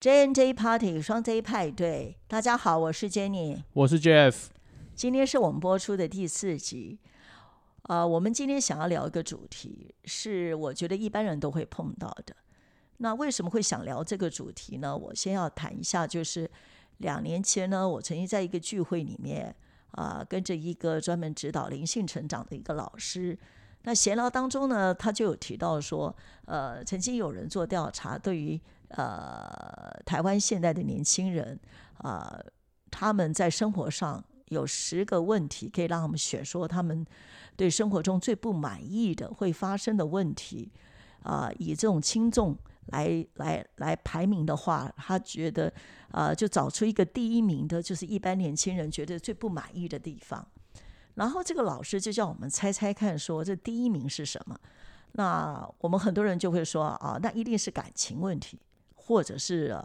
J N J Party 双 J 派对，大家好，我是 Jenny，我是 Jeff。今天是我们播出的第四集。呃，我们今天想要聊一个主题，是我觉得一般人都会碰到的。那为什么会想聊这个主题呢？我先要谈一下，就是两年前呢，我曾经在一个聚会里面啊，跟着一个专门指导灵性成长的一个老师。那闲聊当中呢，他就有提到说，呃，曾经有人做调查，对于呃台湾现在的年轻人啊，他们在生活上有十个问题，可以让他们选说他们对生活中最不满意的会发生的问题啊，以这种轻重来来来排名的话，他觉得啊，就找出一个第一名的，就是一般年轻人觉得最不满意的地方。然后这个老师就叫我们猜猜看，说这第一名是什么？那我们很多人就会说啊，那一定是感情问题，或者是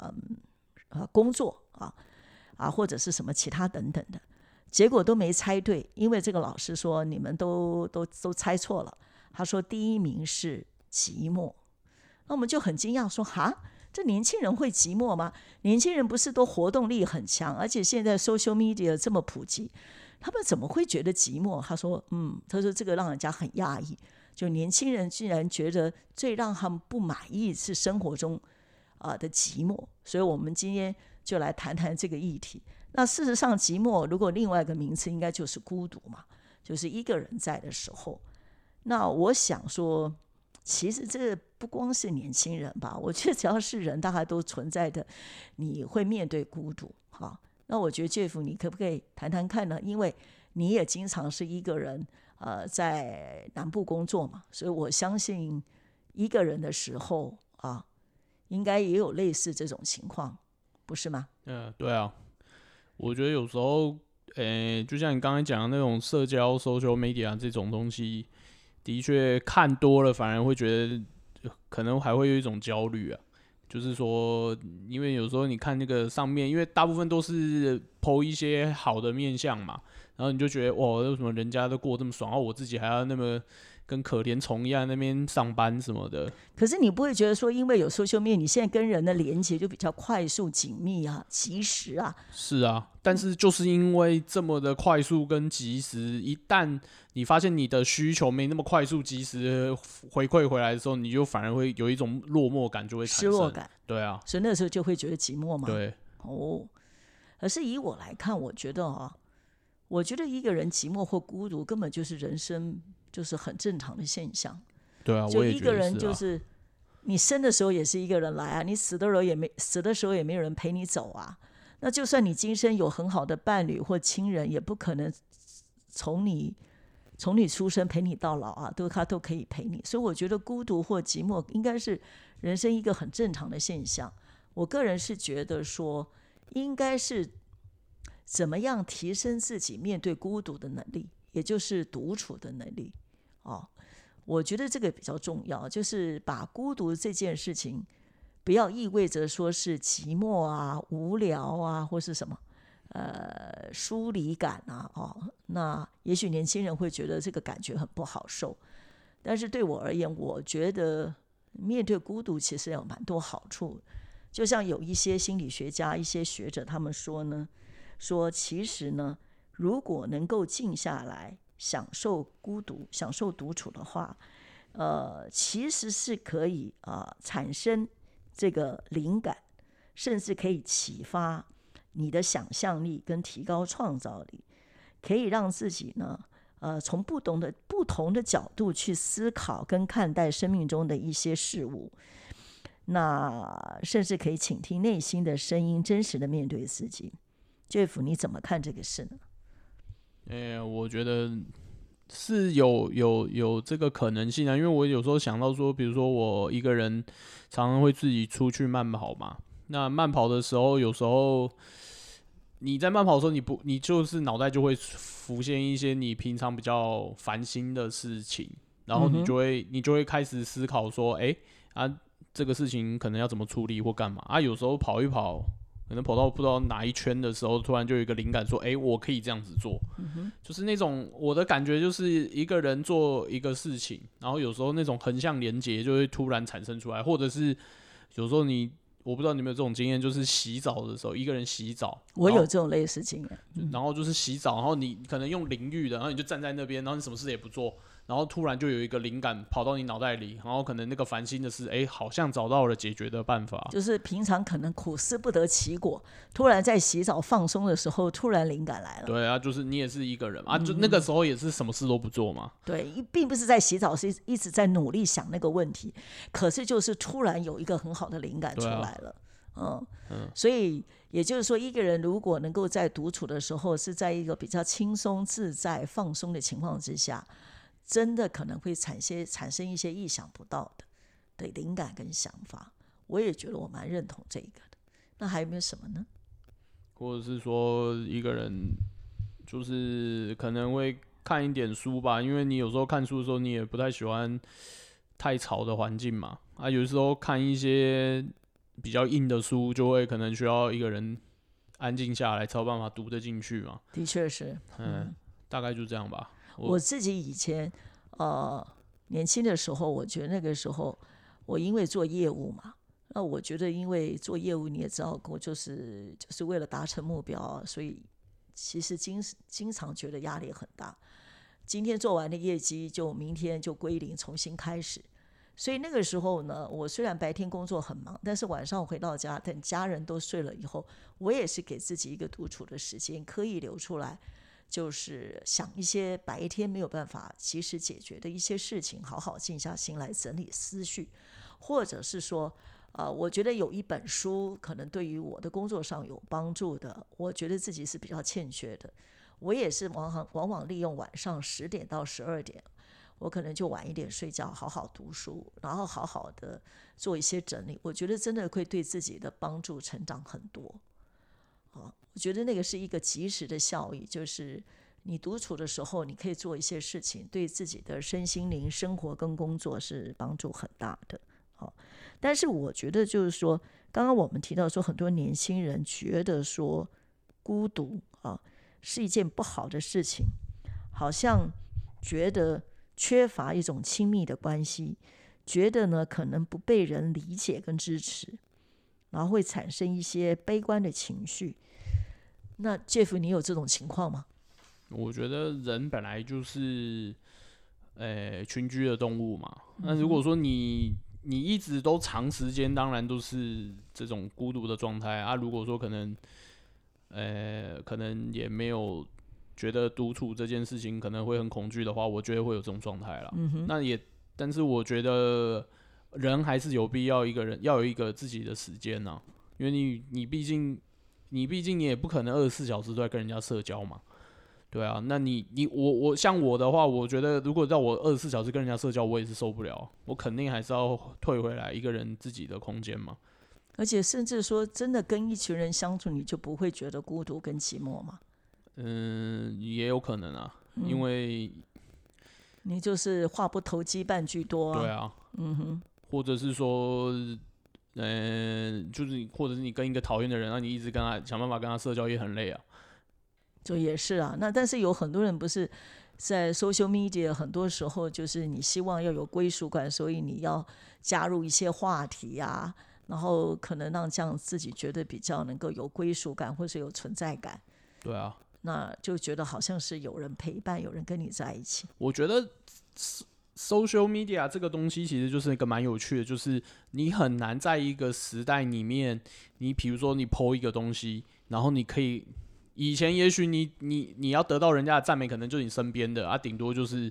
呃工作啊啊，或者是什么其他等等的。结果都没猜对，因为这个老师说你们都都都猜错了。他说第一名是寂寞，那我们就很惊讶，说哈，这年轻人会寂寞吗？年轻人不是都活动力很强，而且现在 social media 这么普及。他们怎么会觉得寂寞？他说：“嗯，他说这个让人家很讶异。就年轻人竟然觉得最让他们不满意是生活中啊的寂寞。所以，我们今天就来谈谈这个议题。那事实上，寂寞如果另外一个名词，应该就是孤独嘛，就是一个人在的时候。那我想说，其实这不光是年轻人吧，我觉得只要是人，大概都存在的，你会面对孤独，哈。”那我觉得 Jeff，你可不可以谈谈看呢？因为你也经常是一个人，呃，在南部工作嘛，所以我相信一个人的时候啊，应该也有类似这种情况，不是吗？嗯，对啊。我觉得有时候，诶，就像你刚才讲的那种社交 social media 这种东西，的确看多了，反而会觉得可能还会有一种焦虑啊。就是说，因为有时候你看那个上面，因为大部分都是剖一些好的面相嘛，然后你就觉得哇，为什么人家都过这么爽，然后我自己还要那么。跟可怜虫一样那边上班什么的，可是你不会觉得说，因为有 social media，你现在跟人的连接就比较快速、紧密啊、及时啊。是啊，但是就是因为这么的快速跟及时，一旦你发现你的需求没那么快速、及时回馈回来的时候，你就反而会有一种落寞感，就会失落感。对啊，所以那时候就会觉得寂寞嘛。对，哦，可是以我来看，我觉得啊，我觉得一个人寂寞或孤独，根本就是人生。就是很正常的现象，对啊，就一个人就是你生的时候也是一个人来啊，你死的时候也没死的时候也没有人陪你走啊。那就算你今生有很好的伴侣或亲人，也不可能从你从你出生陪你到老啊，都他都可以陪你。所以我觉得孤独或寂寞应该是人生一个很正常的现象。我个人是觉得说，应该是怎么样提升自己面对孤独的能力，也就是独处的能力。哦，我觉得这个比较重要，就是把孤独这件事情，不要意味着说是寂寞啊、无聊啊，或是什么呃疏离感啊。哦，那也许年轻人会觉得这个感觉很不好受，但是对我而言，我觉得面对孤独其实有蛮多好处。就像有一些心理学家、一些学者他们说呢，说其实呢，如果能够静下来。享受孤独、享受独处的话，呃，其实是可以啊，产生这个灵感，甚至可以启发你的想象力跟提高创造力，可以让自己呢，呃，从不同的不同的角度去思考跟看待生命中的一些事物，那甚至可以倾听内心的声音，真实的面对自己。Jeff，你怎么看这个事呢？哎，我觉得是有有有这个可能性啊，因为我有时候想到说，比如说我一个人常常会自己出去慢跑嘛，那慢跑的时候，有时候你在慢跑的时候，你不你就是脑袋就会浮现一些你平常比较烦心的事情，然后你就会你就会开始思考说，哎啊，这个事情可能要怎么处理或干嘛啊？有时候跑一跑。可能跑到不知道哪一圈的时候，突然就有一个灵感，说：“哎，我可以这样子做。”就是那种我的感觉，就是一个人做一个事情，然后有时候那种横向连接就会突然产生出来，或者是有时候你我不知道你有没有这种经验，就是洗澡的时候，一个人洗澡，我有这种类似经验。然后就是洗澡，然后你可能用淋浴的，然后你就站在那边，然后你什么事也不做，然后突然就有一个灵感跑到你脑袋里，然后可能那个烦心的事，哎，好像找到了解决的办法。就是平常可能苦思不得其果，突然在洗澡放松的时候，突然灵感来了。对啊，就是你也是一个人嘛，啊，就那个时候也是什么事都不做嘛。对，一并不是在洗澡，是一一直在努力想那个问题，可是就是突然有一个很好的灵感出来了。嗯所以也就是说，一个人如果能够在独处的时候，是在一个比较轻松自在、放松的情况之下，真的可能会产些产生一些意想不到的对灵感跟想法。我也觉得我蛮认同这个的。那还有没有什么呢？或者是说一个人就是可能会看一点书吧，因为你有时候看书的时候，你也不太喜欢太吵的环境嘛。啊，有时候看一些比较硬的书，就会可能需要一个人安静下来才有办法读得进去嘛。的确是，嗯，大概就这样吧。我自己以前呃年轻的时候，我觉得那个时候我因为做业务嘛，那我觉得因为做业务你也知道，我就是就是为了达成目标，所以其实经经常觉得压力很大。今天做完的业绩，就明天就归零，重新开始。所以那个时候呢，我虽然白天工作很忙，但是晚上回到家，等家人都睡了以后，我也是给自己一个独处的时间，刻意留出来，就是想一些白天没有办法及时解决的一些事情，好好静下心来整理思绪，或者是说，呃，我觉得有一本书可能对于我的工作上有帮助的，我觉得自己是比较欠缺的。我也是往往往往利用晚上十点到十二点，我可能就晚一点睡觉，好好读书，然后好好的做一些整理。我觉得真的会对自己的帮助成长很多。啊，我觉得那个是一个及时的效益，就是你独处的时候，你可以做一些事情，对自己的身心灵、生活跟工作是帮助很大的。好，但是我觉得就是说，刚刚我们提到说，很多年轻人觉得说孤独啊是一件不好的事情，好像觉得缺乏一种亲密的关系，觉得呢可能不被人理解跟支持，然后会产生一些悲观的情绪。那 Jeff，你有这种情况吗？我觉得人本来就是，呃、群居的动物嘛。那如果说你你一直都长时间，当然都是这种孤独的状态啊。如果说可能，呃，可能也没有觉得独处这件事情可能会很恐惧的话，我觉得会有这种状态了。嗯哼，那也，但是我觉得人还是有必要一个人要有一个自己的时间呢、因为你你毕竟你毕竟你也不可能二十四小时都在跟人家社交嘛，对啊，那你你我我像我的话，我觉得如果让我二十四小时跟人家社交，我也是受不了，我肯定还是要退回来一个人自己的空间嘛。而且甚至说，真的跟一群人相处，你就不会觉得孤独跟寂寞嘛？嗯，也有可能啊，因为你就是话不投机半句多啊。对啊，嗯哼，或者是说，呃，就是你或者是你跟一个讨厌的人，那你一直跟他想办法跟他社交，也很累啊。就也是啊。那但是有很多人不是在 social media，很多时候就是你希望要有归属感，所以你要加入一些话题啊，然后可能让这样自己觉得比较能够有归属感，或是有存在感，对啊，那就觉得好像是有人陪伴，有人跟你在一起。我觉得 social media 这个东西其实就是一个蛮有趣的，就是你很难在一个时代里面，你比如说你 PO 一个东西，然后你可以。以前也许你你你要得到人家的赞美，可能就是你身边的啊，顶多就是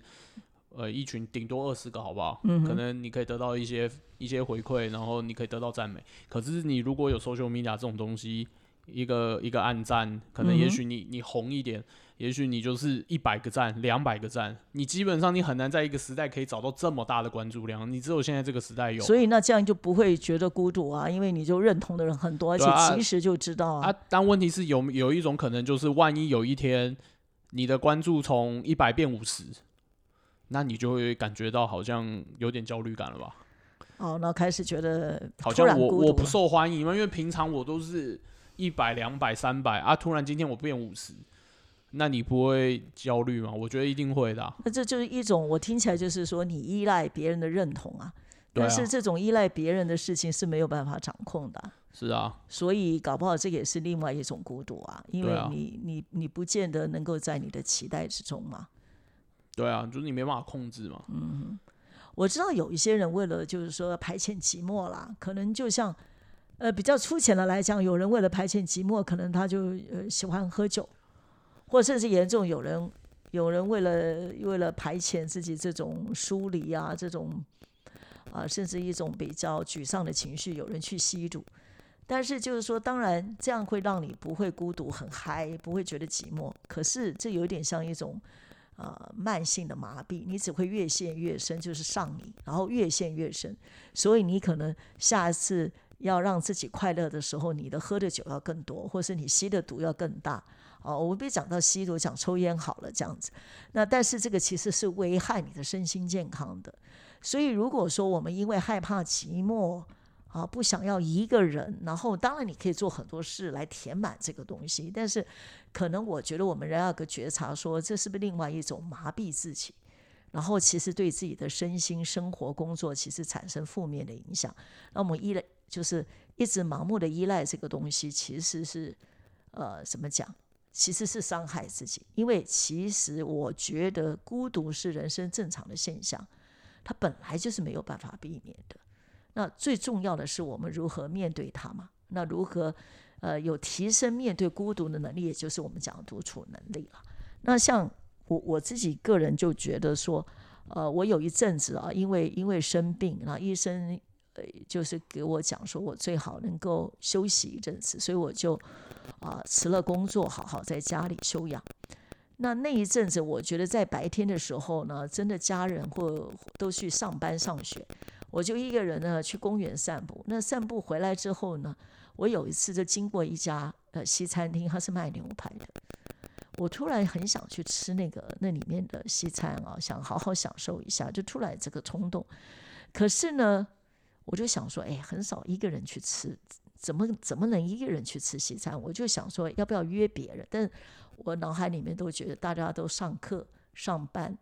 呃一群顶多二十个，好不好？嗯可能你可以得到一些一些回馈，然后你可以得到赞美。可是你如果有 social media 这种东西，一个一个暗赞，可能也许你你红一点，也许你就是一百个赞、两百个赞，你基本上你很难在一个时代可以找到这么大的关注量，你只有现在这个时代有。所以那这样就不会觉得孤独啊，因为你就认同的人很多，而且其实就知道啊。啊，但问题是有有一种可能，就是万一有一天你的关注从一百变五十，那你就会感觉到好像有点焦虑感了吧？哦，那开始觉得好像我我不受欢迎嘛，因为平常我都是一百、两百、三百啊，突然今天我变五十，那你不会焦虑吗？我觉得一定会的啊、那这就是一种我听起来就是说你依赖别人的认同啊，但是这种依赖别人的事情是没有办法掌控的，是啊，所以搞不好这个也是另外一种孤独啊，因为你、你你不见得能够在你的期待之中嘛。对啊，就是你没办法控制嘛。嗯我知道有一些人为了就是说排遣寂寞啦，可能就像呃比较粗浅的来讲，有人为了排遣寂寞，可能他就呃喜欢喝酒，或甚至严重有人有人为了为了排遣自己这种疏离啊，这种啊、甚至一种比较沮丧的情绪，有人去吸毒。但是就是说，当然这样会让你不会孤独，很嗨，不会觉得寂寞。可是这有点像一种呃慢性的麻痹，你只会越陷越深，就是上瘾，然后越陷越深。所以你可能下一次要让自己快乐的时候，你的喝的酒要更多，或是你吸的毒要更大。哦，我们别讲到吸毒，讲抽烟好了，这样子。那但是这个其实是危害你的身心健康的。所以如果说我们因为害怕寂寞啊，不想要一个人，然后当然你可以做很多事来填满这个东西，但是可能我觉得我们人要有个觉察说这是不是另外一种麻痹自己，然后其实对自己的身心、生活、工作其实产生负面的影响。那我们依赖就是一直盲目的依赖这个东西，其实是呃怎么讲？其实是伤害自己，因为其实我觉得孤独是人生正常的现象，它本来就是没有办法避免的。那最重要的是我们如何面对它嘛？那如何呃有提升面对孤独的能力，也就是我们讲的独处能力了。那像我我自己个人就觉得说，呃，我有一阵子啊，因为因为生病，然后医生呃就是给我讲说我最好能够休息一阵子，所以我就啊、辞了工作，好好在家里休养。那那一阵子，我觉得在白天的时候呢，真的家人或都去上班上学，我就一个人呢去公园散步。那散步回来之后呢，我有一次就经过一家呃西餐厅，它是卖牛排的。我突然很想去吃那个那里面的西餐啊，想好好享受一下，就突然这个冲动。可是呢，我就想说，哎，很少一个人去吃，怎么怎么能一个人去吃西餐？我就想说，要不要约别人？但我脑海里面都觉得大家都上课上班，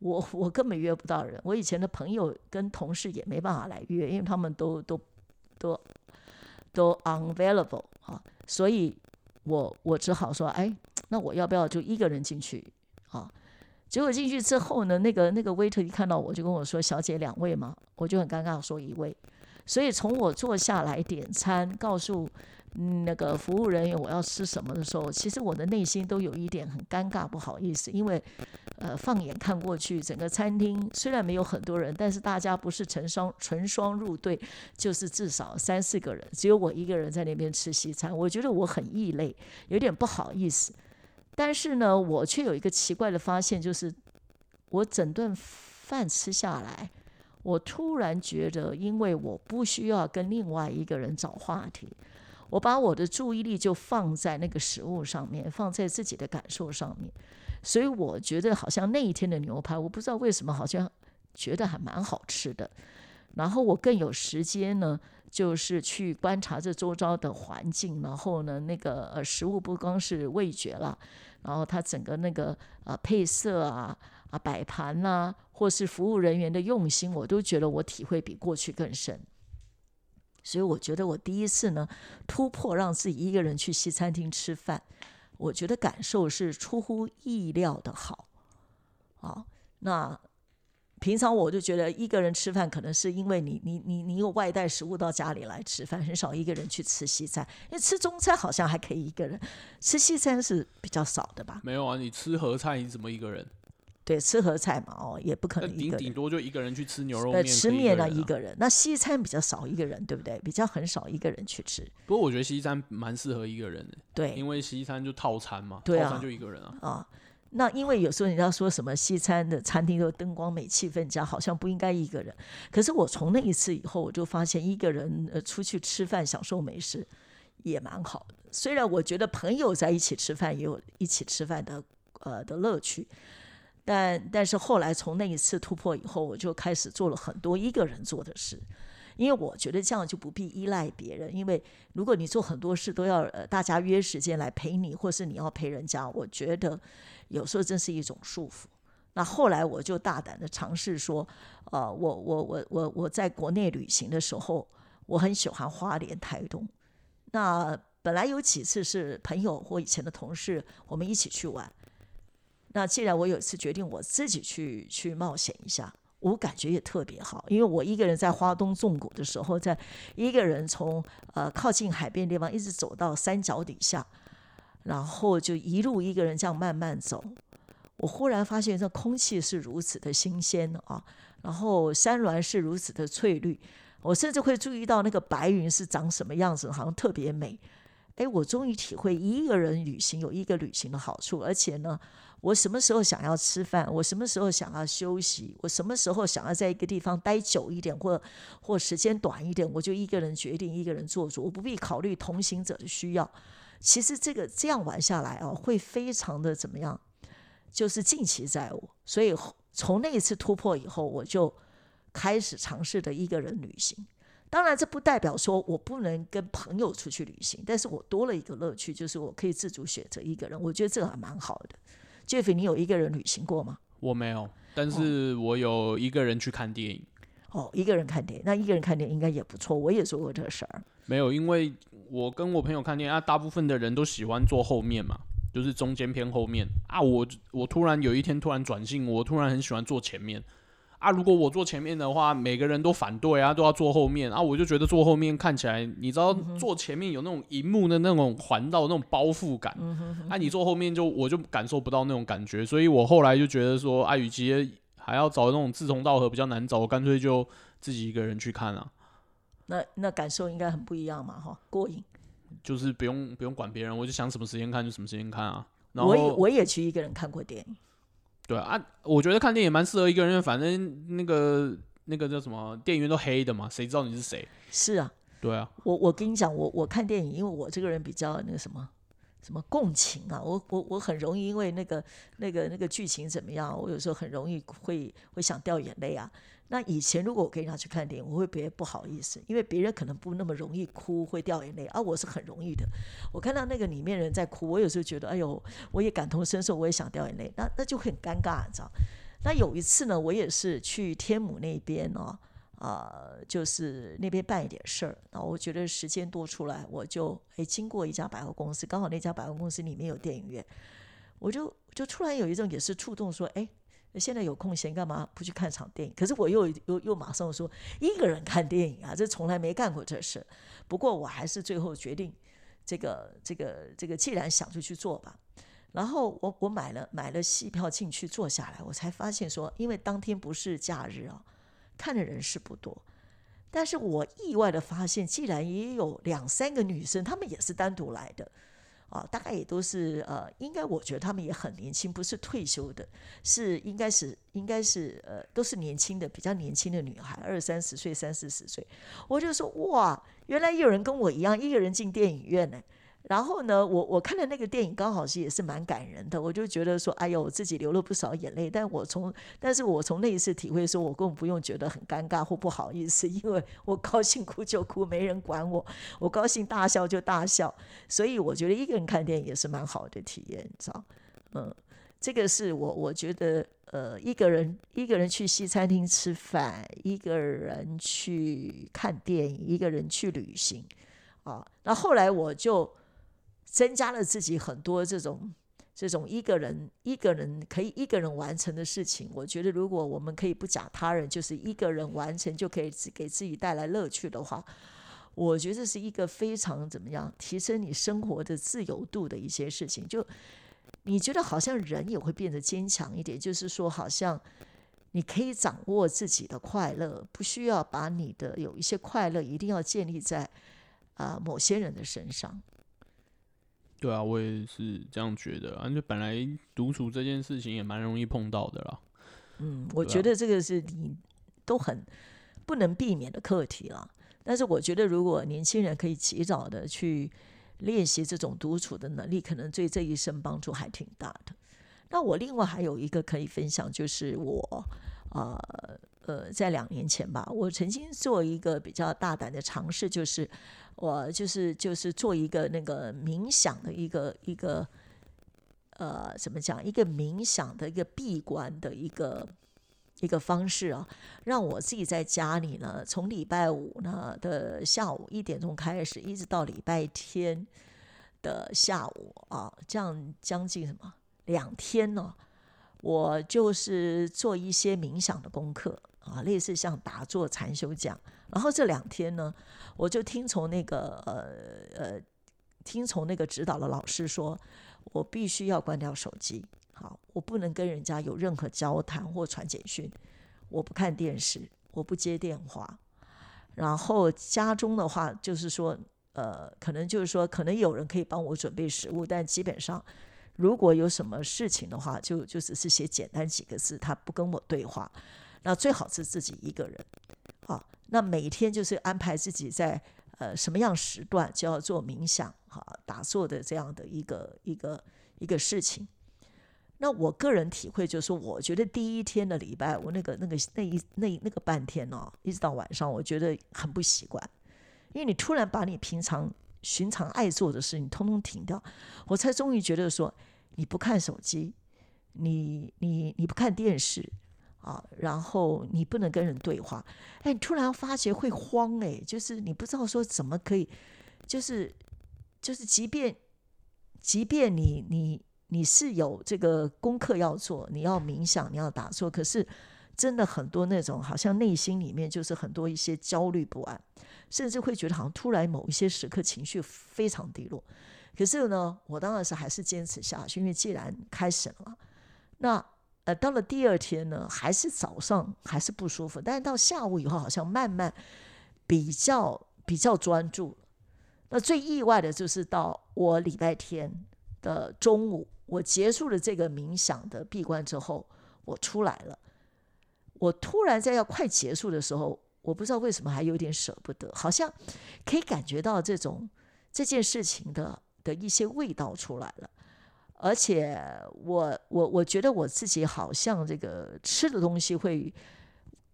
我我根本约不到人。我以前的朋友跟同事也没办法来约，因为他们都都都都 unavailable 啊，所以我我只好说，哎，那我要不要就一个人进去啊？结果进去之后呢，那个那个 waiter 一看到我就跟我说：“小姐，两位吗？”我就很尴尬，说一位。所以从我坐下来点餐，告诉嗯那个服务人员我要吃什么的时候，其实我的内心都有一点很尴尬，不好意思，因为呃放眼看过去，整个餐厅虽然没有很多人，但是大家不是成双成双入对，就是至少三四个人，只有我一个人在那边吃西餐，我觉得我很异类，有点不好意思。但是呢，我却有一个奇怪的发现，就是我整顿饭吃下来，我突然觉得，因为我不需要跟另外一个人找话题，我把我的注意力就放在那个食物上面，放在自己的感受上面，所以我觉得好像那一天的牛排，我不知道为什么，好像觉得还蛮好吃的。然后我更有时间呢，就是去观察这周遭的环境，然后呢，那个呃食物不光是味觉了，然后它整个那个呃配色啊啊摆盘呐、或是服务人员的用心，我都觉得我体会比过去更深。所以我觉得我第一次呢突破让自己一个人去西餐厅吃饭，我觉得感受是出乎意料的好。好，那平常我就觉得一个人吃饭，可能是因为你你你你有外带食物到家里来吃饭，很少一个人去吃西餐。因为吃中餐好像还可以一个人，吃西餐是比较少的吧？没有啊，你吃合菜你怎么一个人？对，吃合菜嘛，哦，也不可能一个人。多就一个人去吃牛肉呃，面，吃面啊，一个人。那西餐比较少一个人，对不对？比较很少一个人去吃。不过我觉得西餐蛮适合一个人的，对，因为西餐就套餐嘛，对啊套餐就一个人啊。啊，那因为有时候人家说什么西餐的餐厅都灯光美、气氛佳，好像不应该一个人。可是我从那一次以后，我就发现一个人出去吃饭享受美食也蛮好的。虽然我觉得朋友在一起吃饭也有一起吃饭的呃的乐趣，但但是后来从那一次突破以后，我就开始做了很多一个人做的事。因为我觉得这样就不必依赖别人，因为如果你做很多事都要呃大家约时间来陪你，或是你要陪人家，我觉得有时候真是一种束缚。那后来我就大胆的尝试说，呃，我我我我我在国内旅行的时候，我很喜欢花莲、台东。那本来有几次是朋友或以前的同事，我们一起去玩。那既然我有一次决定我自己去去冒险一下，我感觉也特别好，因为我一个人在花东纵谷的时候，在一个人从呃靠近海边地方一直走到山脚底下，然后就一路一个人这样慢慢走。我忽然发现这空气是如此的新鲜啊，然后山峦是如此的翠绿，我甚至会注意到那个白云是长什么样子，好像特别美。哎，我终于体会一个人旅行有一个旅行的好处，而且呢。我什么时候想要吃饭？我什么时候想要休息？我什么时候想要在一个地方待久一点，或或时间短一点，我就一个人决定，一个人做主，我不必考虑同行者的需要。其实这个这样玩下来哦，会非常的怎么样？就是尽其在我。所以从那一次突破以后，我就开始尝试的一个人旅行。当然，这不代表说我不能跟朋友出去旅行，但是我多了一个乐趣，就是我可以自主选择一个人。我觉得这个还蛮好的。Jeff，你有一个人旅行过吗？我没有，但是我有一个人去看电影。哦，一个人看电影，那一个人看电影应该也不错。我也做过这个事儿。没有，因为我跟我朋友看电影，啊，大部分的人都喜欢坐后面嘛，就是中间偏后面啊。我我突然有一天突然转性，我突然很喜欢坐前面。啊，如果我坐前面的话，每个人都反对啊，都要坐后面啊。我就觉得坐后面看起来，你知道，坐前面有那种荧幕的那种环绕那种包覆感。啊，你坐后面就我就感受不到那种感觉。所以我后来就觉得说，啊，与其还要找那种志同道合比较难找，我干脆就自己一个人去看啊。那那感受应该很不一样嘛，哈，过瘾。就是不用不用管别人，我就想什么时间看就什么时间看啊。然后我也我也去一个人看过电影。对啊，我觉得看电影蛮适合一个人，反正那个那个叫什么，电影院都黑的嘛，谁知道你是谁？是啊，对啊。我我跟你讲，我我看电影，因为我这个人比较那个什么什么共情啊，我我我很容易因为那个那个那个剧情怎么样，我有时候很容易会会想掉眼泪啊。那以前如果我跟人家去看电影，我会别不好意思，因为别人可能不那么容易哭，会掉眼泪，而我是很容易的。我看到那个里面人在哭，我有时候觉得，哎呦，我也感同身受，我也想掉眼泪，那那就很尴尬，你知道？那有一次呢，我也是去天母那边哦，啊，就是那边办一点事儿，然后我觉得时间多出来，我就哎经过一家百货公司，刚好那家百货公司里面有电影院，我就就突然有一种也是触动，说，哎。现在有空闲干嘛不去看场电影？可是我又又又马上说一个人看电影啊，这从来没干过这事。不过我还是最后决定，这个这个这个，既然想就去做吧。然后我我买了买了戏票进去坐下来，我才发现说，因为当天不是假日啊，看的人是不多。但是我意外的发现，既然也有两三个女生，她们也是单独来的。啊，大概也都是呃，应该我觉得她们也很年轻，不是退休的，是应该是应该是呃，都是年轻的，比较年轻的女孩，二三十岁、三四十岁。我就说哇，原来也有人跟我一样，一个人进电影院呢。然后呢，我我看的那个电影刚好是也是蛮感人的，我就觉得说，哎呦，我自己流了不少眼泪。但我从，但是我从那一次体会说，我根本不用觉得很尴尬或不好意思，因为我高兴哭就哭，没人管我；我高兴大笑就大笑。所以我觉得一个人看电影也是蛮好的体验，你知道？嗯，这个是我我觉得，呃，一个人一个人去西餐厅吃饭，一个人去看电影，一个人去旅行，啊，那后来我就。增加了自己很多这种这种一个人一个人可以一个人完成的事情。我觉得，如果我们可以不讲他人，就是一个人完成就可以给自己带来乐趣的话，我觉得这是一个非常怎么样提升你生活的自由度的一些事情。就你觉得好像人也会变得坚强一点，就是说，好像你可以掌握自己的快乐，不需要把你的有一些快乐一定要建立在啊某些人的身上。对啊，我也是这样觉得。啊。就本来独处这件事情也蛮容易碰到的啦。嗯，我觉得这个是你都很不能避免的课题啦。但是我觉得，如果年轻人可以及早的去练习这种独处的能力，可能对这一生帮助还挺大的。那我另外还有一个可以分享，就是我啊呃，在两年前吧，我曾经做一个比较大胆的尝试，就是。我就是就是做一个那个冥想的一个一个呃，怎么讲？一个冥想的一个闭关的一个一个方式啊，让我自己在家里呢，从礼拜五呢的下午一点钟开始，一直到礼拜天的下午啊，这样将近什么两天呢？我就是做一些冥想的功课啊，类似像打坐、禅修这样。然后这两天呢，我就听从那个呃呃，听从那个指导的老师说。我必须要关掉手机，好，我不能跟人家有任何交谈或传简讯，我不看电视，我不接电话。然后家中的话，就是说，呃，可能就是说，可能有人可以帮我准备食物，但基本上，如果有什么事情的话，就就只是写简单几个字，他不跟我对话。那最好是自己一个人，啊，那每天就是安排自己在。呃，什么样时段就要做冥想、哈打坐的这样的一个一个一个事情。那我个人体会就是，我觉得第一天的礼拜，我那个那个那一那那个半天呢，一直到晚上，我觉得很不习惯，因为你突然把你平常寻常爱做的事情通通停掉，我才终于觉得说，你不看手机，你你你不看电视。啊，然后你不能跟人对话，哎，你突然发觉会慌，哎，就是你不知道说怎么可以，就是就是，即便即便你你你是有这个功课要做，你要冥想，你要打坐，可是真的很多那种好像内心里面就是很多一些焦虑不安，甚至会觉得好像突然某一些时刻情绪非常低落，可是呢，我当然是还是坚持下去，因为既然开始了嘛，那。呃，到了第二天呢，还是早上还是不舒服，但是到下午以后，好像慢慢比较比较专注。那最意外的就是到我礼拜天的中午，我结束了这个冥想的闭关之后，我出来了。我突然在要快结束的时候，我不知道为什么还有点舍不得，好像可以感觉到这种这件事情的的一些味道出来了。而且我我我觉得我自己好像这个吃的东西会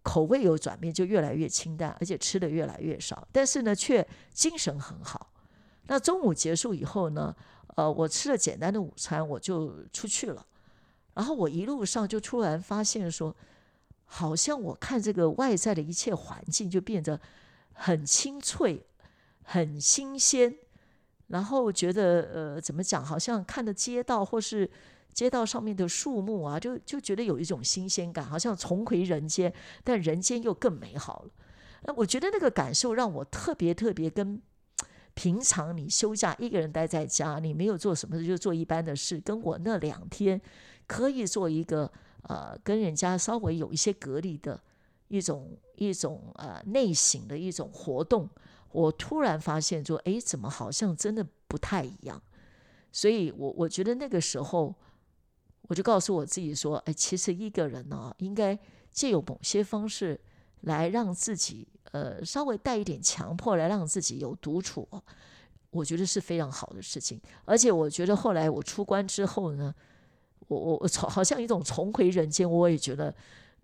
口味有转变，就越来越清淡，而且吃的越来越少。但是呢，却精神很好。那中午结束以后呢，呃，我吃了简单的午餐，我就出去了。然后我一路上就突然发现说，好像我看这个外在的一切环境就变得很清脆、很新鲜。然后觉得呃，怎么讲？好像看的街道或是街道上面的树木啊，就就觉得有一种新鲜感，好像重回人间，但人间又更美好了。那我觉得那个感受让我特别特别跟平常你休假一个人待在家，你没有做什么事就做一般的事，跟我那两天可以做一个呃跟人家稍微有一些隔离的一种一种呃内省的一种活动。我突然发现，说，哎，怎么好像真的不太一样？所以，我我觉得那个时候，我就告诉我自己说，哎，其实一个人呢，应该借有某些方式来让自己，呃，稍微带一点强迫，来让自己有独处，我觉得是非常好的事情。而且，我觉得后来我出关之后呢，我我我重好像一种重回人间，我也觉得。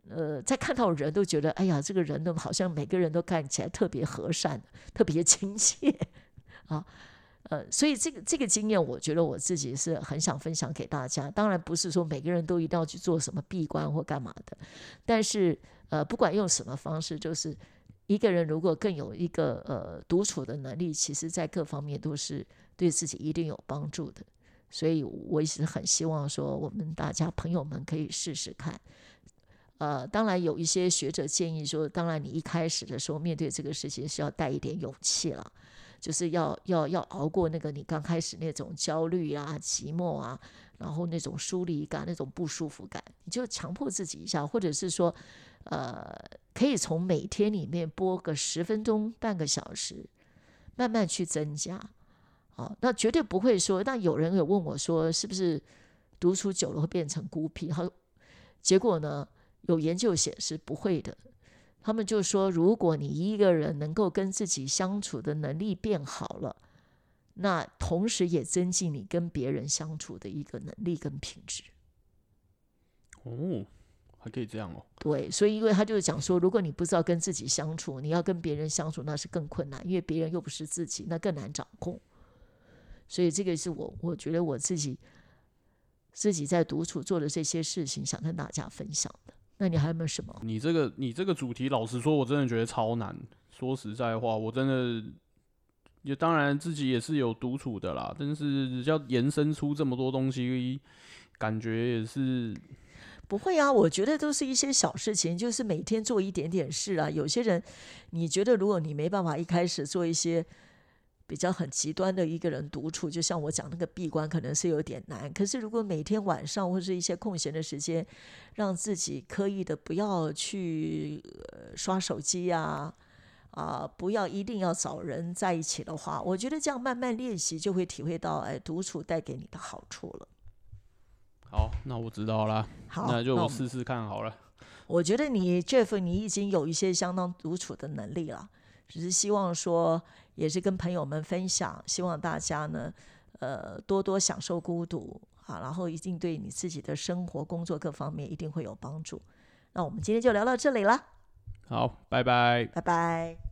呃，在看到人都觉得，哎呀，这个人呢，好像每个人都看起来特别和善，特别亲切啊。呃，所以这个这个经验，我觉得我自己是很想分享给大家。当然不是说每个人都一定要去做什么闭关或干嘛的，但是呃，不管用什么方式，就是一个人如果更有一个呃独处的能力，其实在各方面都是对自己一定有帮助的。所以我也是很希望说，我们大家朋友们可以试试看。呃，当然有一些学者建议说，当然你一开始的时候面对这个事情是要带一点勇气了，就是要要要熬过那个你刚开始那种焦虑啊、寂寞啊，然后那种疏离感、那种不舒服感，你就强迫自己一下，或者是说，呃，可以从每天里面播个十分钟、半个小时，慢慢去增加。好，那绝对不会说。那有人有问我说，是不是独处久了会变成孤僻？好，结果呢？有研究显示不会的，他们就说，如果你一个人能够跟自己相处的能力变好了，那同时也增进你跟别人相处的一个能力跟品质。哦，还可以这样哦。对，所以因为他就是讲说，如果你不知道跟自己相处，你要跟别人相处，那是更困难，因为别人又不是自己，那更难掌控。所以这个是我我觉得我自己。自己在独处做的这些事情，想跟大家分享的。那你还有没有什么？你这个你这个主题，老实说，我真的觉得超难。说实在话，我真的也当然自己也是有独处的啦，但是要延伸出这么多东西，感觉也是不会啊。我觉得都是一些小事情，就是每天做一点点事啊。有些人，你觉得如果你没办法一开始做一些。比较很极端的一个人独处，就像我讲那个闭关，可能是有点难。可是如果每天晚上或者一些空闲的时间，让自己刻意的不要去刷手机呀，啊，不要一定要找人在一起的话，我觉得这样慢慢练习，就会体会到哎，独处带给你的好处了。好，那我知道了，好，那就试试看好了。我觉得你 Jeff，你已经有一些相当独处的能力了，只是希望说。也是跟朋友们分享，希望大家呢，呃，多多享受孤独啊，然后一定对你自己的生活、工作各方面一定会有帮助。那我们今天就聊到这里了，好，拜拜，拜拜。